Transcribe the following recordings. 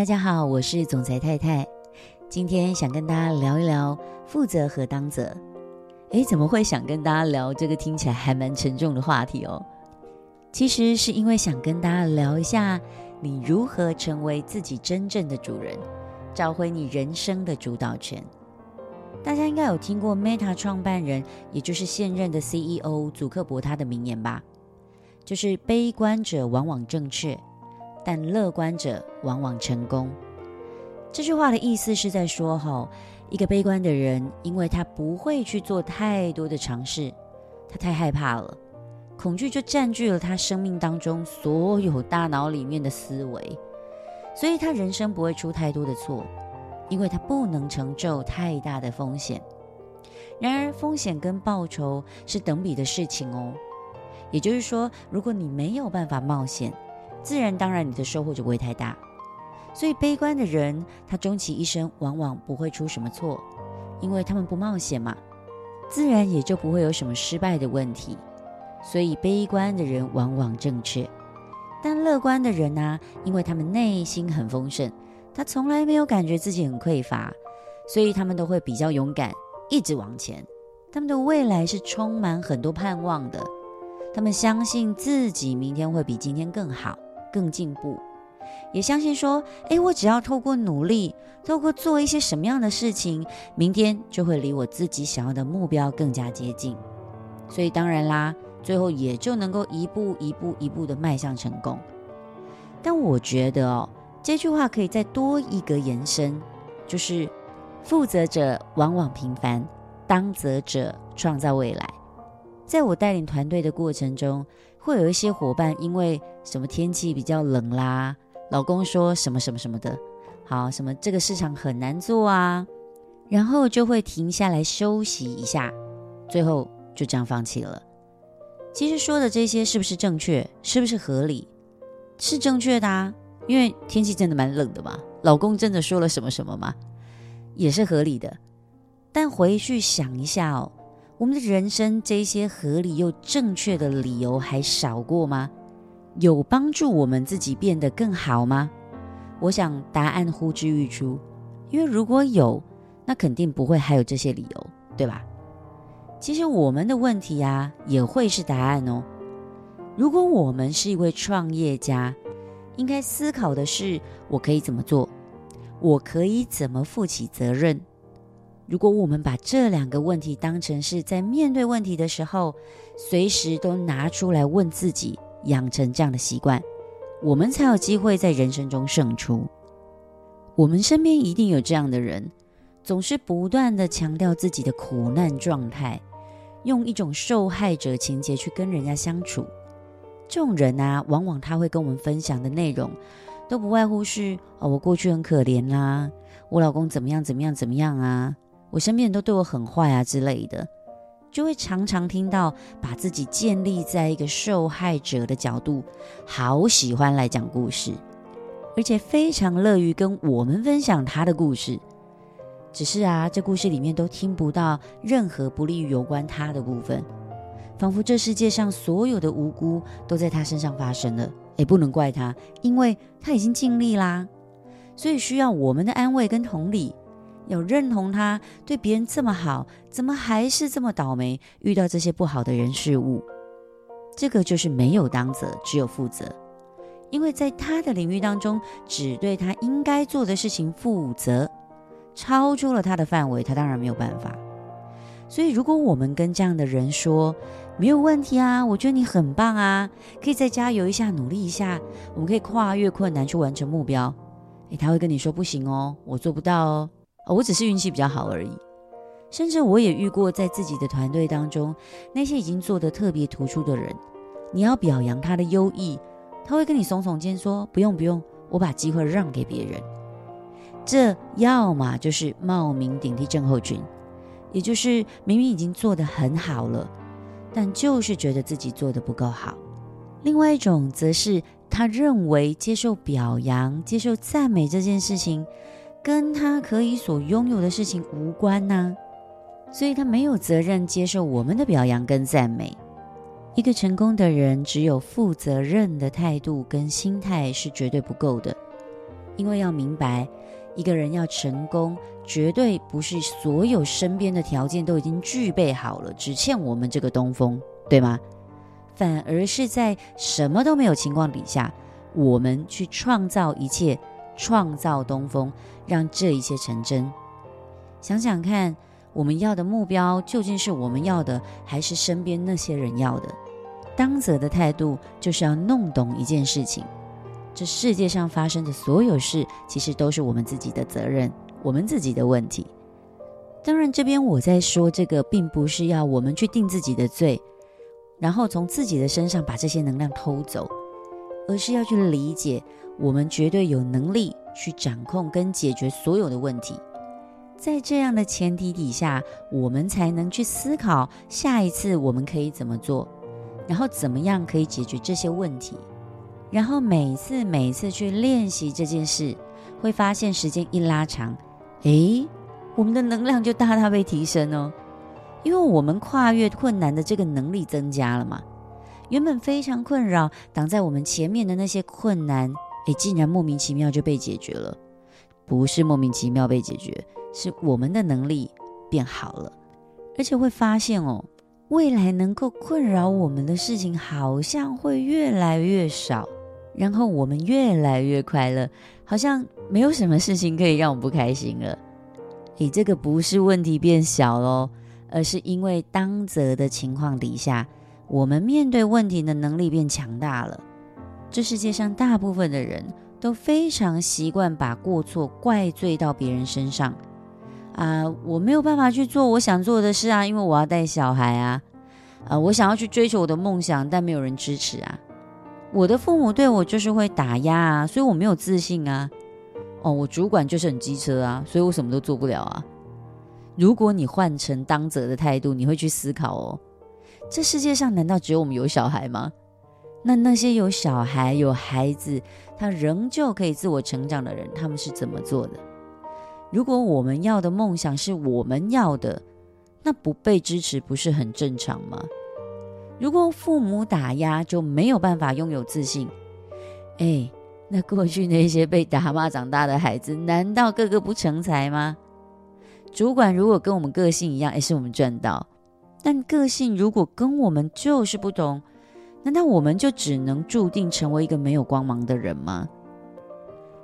大家好，我是总裁太太。今天想跟大家聊一聊负责和当责。诶，怎么会想跟大家聊这个听起来还蛮沉重的话题哦？其实是因为想跟大家聊一下，你如何成为自己真正的主人，找回你人生的主导权。大家应该有听过 Meta 创办人，也就是现任的 CEO 祖克伯他的名言吧？就是悲观者往往正确。但乐观者往往成功。这句话的意思是在说，哈，一个悲观的人，因为他不会去做太多的尝试，他太害怕了，恐惧就占据了他生命当中所有大脑里面的思维，所以他人生不会出太多的错，因为他不能承受太大的风险。然而，风险跟报酬是等比的事情哦。也就是说，如果你没有办法冒险，自然，当然，你的收获就不会太大。所以，悲观的人，他终其一生往往不会出什么错，因为他们不冒险嘛，自然也就不会有什么失败的问题。所以，悲观的人往往正确。但乐观的人呢、因为他们内心很丰盛，他从来没有感觉自己很匮乏，所以他们都会比较勇敢，一直往前。他们的未来是充满很多盼望的，他们相信自己明天会比今天更好。更进步，也相信说，诶，我只要透过努力，透过做一些什么样的事情，明天就会离我自己想要的目标更加接近。所以当然啦，最后也就能够一步一步一步的迈向成功。但我觉得哦，这句话可以再多一个延伸，就是负责者往往平凡，当责者创造未来。在我带领团队的过程中，会有一些伙伴因为什么天气比较冷啦，老公说什么什么什么的，好，什么这个市场很难做啊，然后就会停下来休息一下，最后就这样放弃了。其实说的这些是不是正确？是不是合理？是正确的啊，因为天气真的蛮冷的嘛，老公真的说了什么什么吗？也是合理的。但回去想一下哦。我们的人生这些合理又正确的理由还少过吗？有帮助我们自己变得更好吗？我想答案呼之欲出，因为如果有，那肯定不会还有这些理由，对吧？其实我们的问题啊，也会是答案哦。如果我们是一位创业家，应该思考的是：我可以怎么做？我可以怎么负起责任？如果我们把这两个问题当成是在面对问题的时候，随时都拿出来问自己，养成这样的习惯，我们才有机会在人生中胜出。我们身边一定有这样的人，总是不断地强调自己的苦难状态，用一种受害者情节去跟人家相处。这种人啊，往往他会跟我们分享的内容，都不外乎是：哦，我过去很可怜啦，我老公怎么样怎么样怎么样啊。我身边人都对我很坏啊之类的，就会常常听到把自己建立在一个受害者的角度，好喜欢来讲故事，而且非常乐于跟我们分享他的故事。只是啊，这故事里面都听不到任何不利于有关他的部分，仿佛这世界上所有的无辜都在他身上发生了。也不能怪他，因为他已经尽力啦，所以需要我们的安慰跟同理。要认同他对别人这么好，怎么还是这么倒霉，遇到这些不好的人事物？这个就是没有当责，只有负责。因为在他的领域当中，只对他应该做的事情负责，超出了他的范围，他当然没有办法。所以，如果我们跟这样的人说没有问题啊，我觉得你很棒啊，可以再加油一下，努力一下，我们可以跨越困难去完成目标。诶，他会跟你说不行哦，我做不到哦。我只是运气比较好而已，甚至我也遇过在自己的团队当中，那些已经做得特别突出的人，你要表扬他的优异，他会跟你耸耸肩说：“不用不用，我把机会让给别人。”这要么就是冒名顶替症候群，也就是明明已经做得很好了，但就是觉得自己做得不够好；另外一种则是他认为接受表扬、接受赞美这件事情。跟他可以所拥有的事情无关呐、所以他没有责任接受我们的表扬跟赞美。一个成功的人，只有负责任的态度跟心态是绝对不够的。因为要明白，一个人要成功，绝对不是所有身边的条件都已经具备好了，只欠我们这个东风，对吗？反而是在什么都没有情况底下，我们去创造一切，创造东风，让这一切成真。想想看，我们要的目标究竟是我们要的，还是身边那些人要的？当责的态度就是要弄懂一件事情。这世界上发生的所有事，其实都是我们自己的责任，我们自己的问题。当然，这边我在说这个，并不是要我们去定自己的罪，然后从自己的身上把这些能量偷走，而是要去理解，我们绝对有能力去掌控跟解决所有的问题。在这样的前提底下，我们才能去思考下一次我们可以怎么做，然后怎么样可以解决这些问题。然后每次每次去练习这件事，会发现时间一拉长，诶，我们的能量就大大被提升哦，因为我们跨越困难的这个能力增加了嘛。原本非常困扰挡在我们前面的那些困难，诶，竟然莫名其妙就被解决了。不是莫名其妙被解决，是我们的能力变好了，而且会发现哦，未来能够困扰我们的事情好像会越来越少。然后我们越来越快乐，好像没有什么事情可以让我不开心了。诶，这个不是问题变小咯，而是因为当责的情况底下，我们面对问题的能力变强大了。这世界上大部分的人都非常习惯把过错怪罪到别人身上。啊，我没有办法去做我想做的事啊，因为我要带小孩啊。啊，我想要去追求我的梦想，但没有人支持啊。我的父母对我就是会打压啊，所以我没有自信啊。哦，我主管就是很机车啊，所以我什么都做不了啊。如果你换成当责的态度，你会去思考哦，这世界上难道只有我们有小孩吗？那那些有小孩、有孩子，他仍旧可以自我成长的人，他们是怎么做的？如果我们要的梦想是我们要的，那不被支持不是很正常吗？如果父母打压就没有办法拥有自信，哎，那过去那些被打骂长大的孩子，难道个个不成才吗？主管如果跟我们个性一样，哎，是我们赚到；但个性如果跟我们就是不同，难道我们就只能注定成为一个没有光芒的人吗？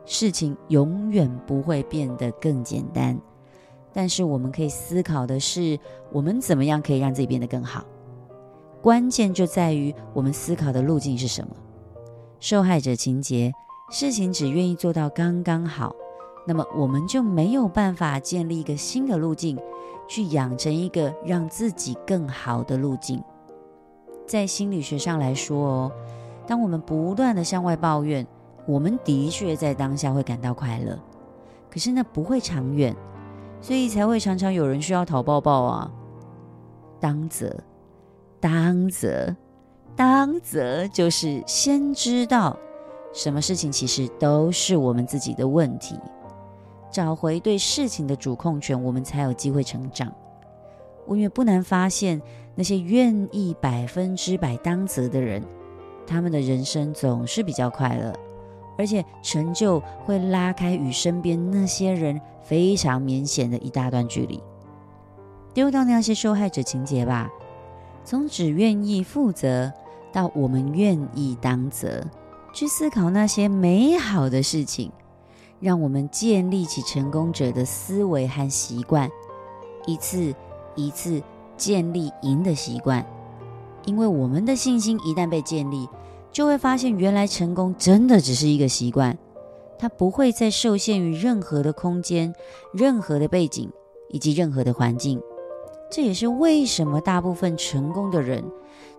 事情永远不会变得更简单，但是我们可以思考的是，我们怎么样可以让自己变得更好。关键就在于我们思考的路径是什么。受害者情节，事情只愿意做到刚刚好，那么我们就没有办法建立一个新的路径，去养成一个让自己更好的路径。在心理学上来说哦，当我们不断地向外抱怨，我们的确在当下会感到快乐，可是那不会长远，所以才会常常有人需要讨抱抱啊。当则。当则，当则就是先知道什么事情其实都是我们自己的问题，找回对事情的主控权，我们才有机会成长。我也不难发现，那些愿意百分之百当责的人，他们的人生总是比较快乐，而且成就会拉开与身边那些人非常明显的一大段距离。丢掉那些受害者情节吧。从只愿意负责到我们愿意当责，去思考那些美好的事情，让我们建立起成功者的思维和习惯，一次一次建立赢的习惯。因为我们的信心一旦被建立，就会发现原来成功真的只是一个习惯，它不会再受限于任何的空间、任何的背景以及任何的环境。这也是为什么大部分成功的人，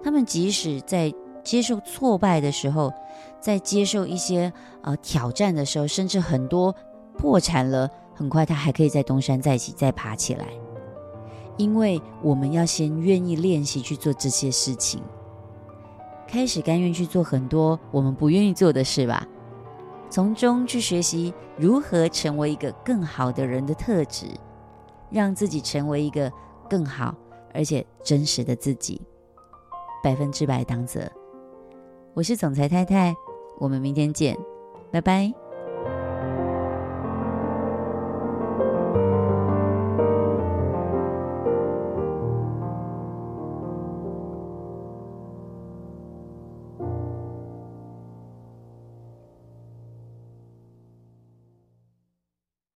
他们即使在接受挫败的时候，在接受一些呃挑战的时候，甚至很多破产了，很快他还可以再东山再起，再爬起来。因为我们要先愿意练习去做这些事情，开始甘愿去做很多我们不愿意做的事吧，从中去学习如何成为一个更好的人的特质，让自己成为一个。更好，而且真实的自己，百分之百当责。我是总裁太太，我们明天见，拜拜。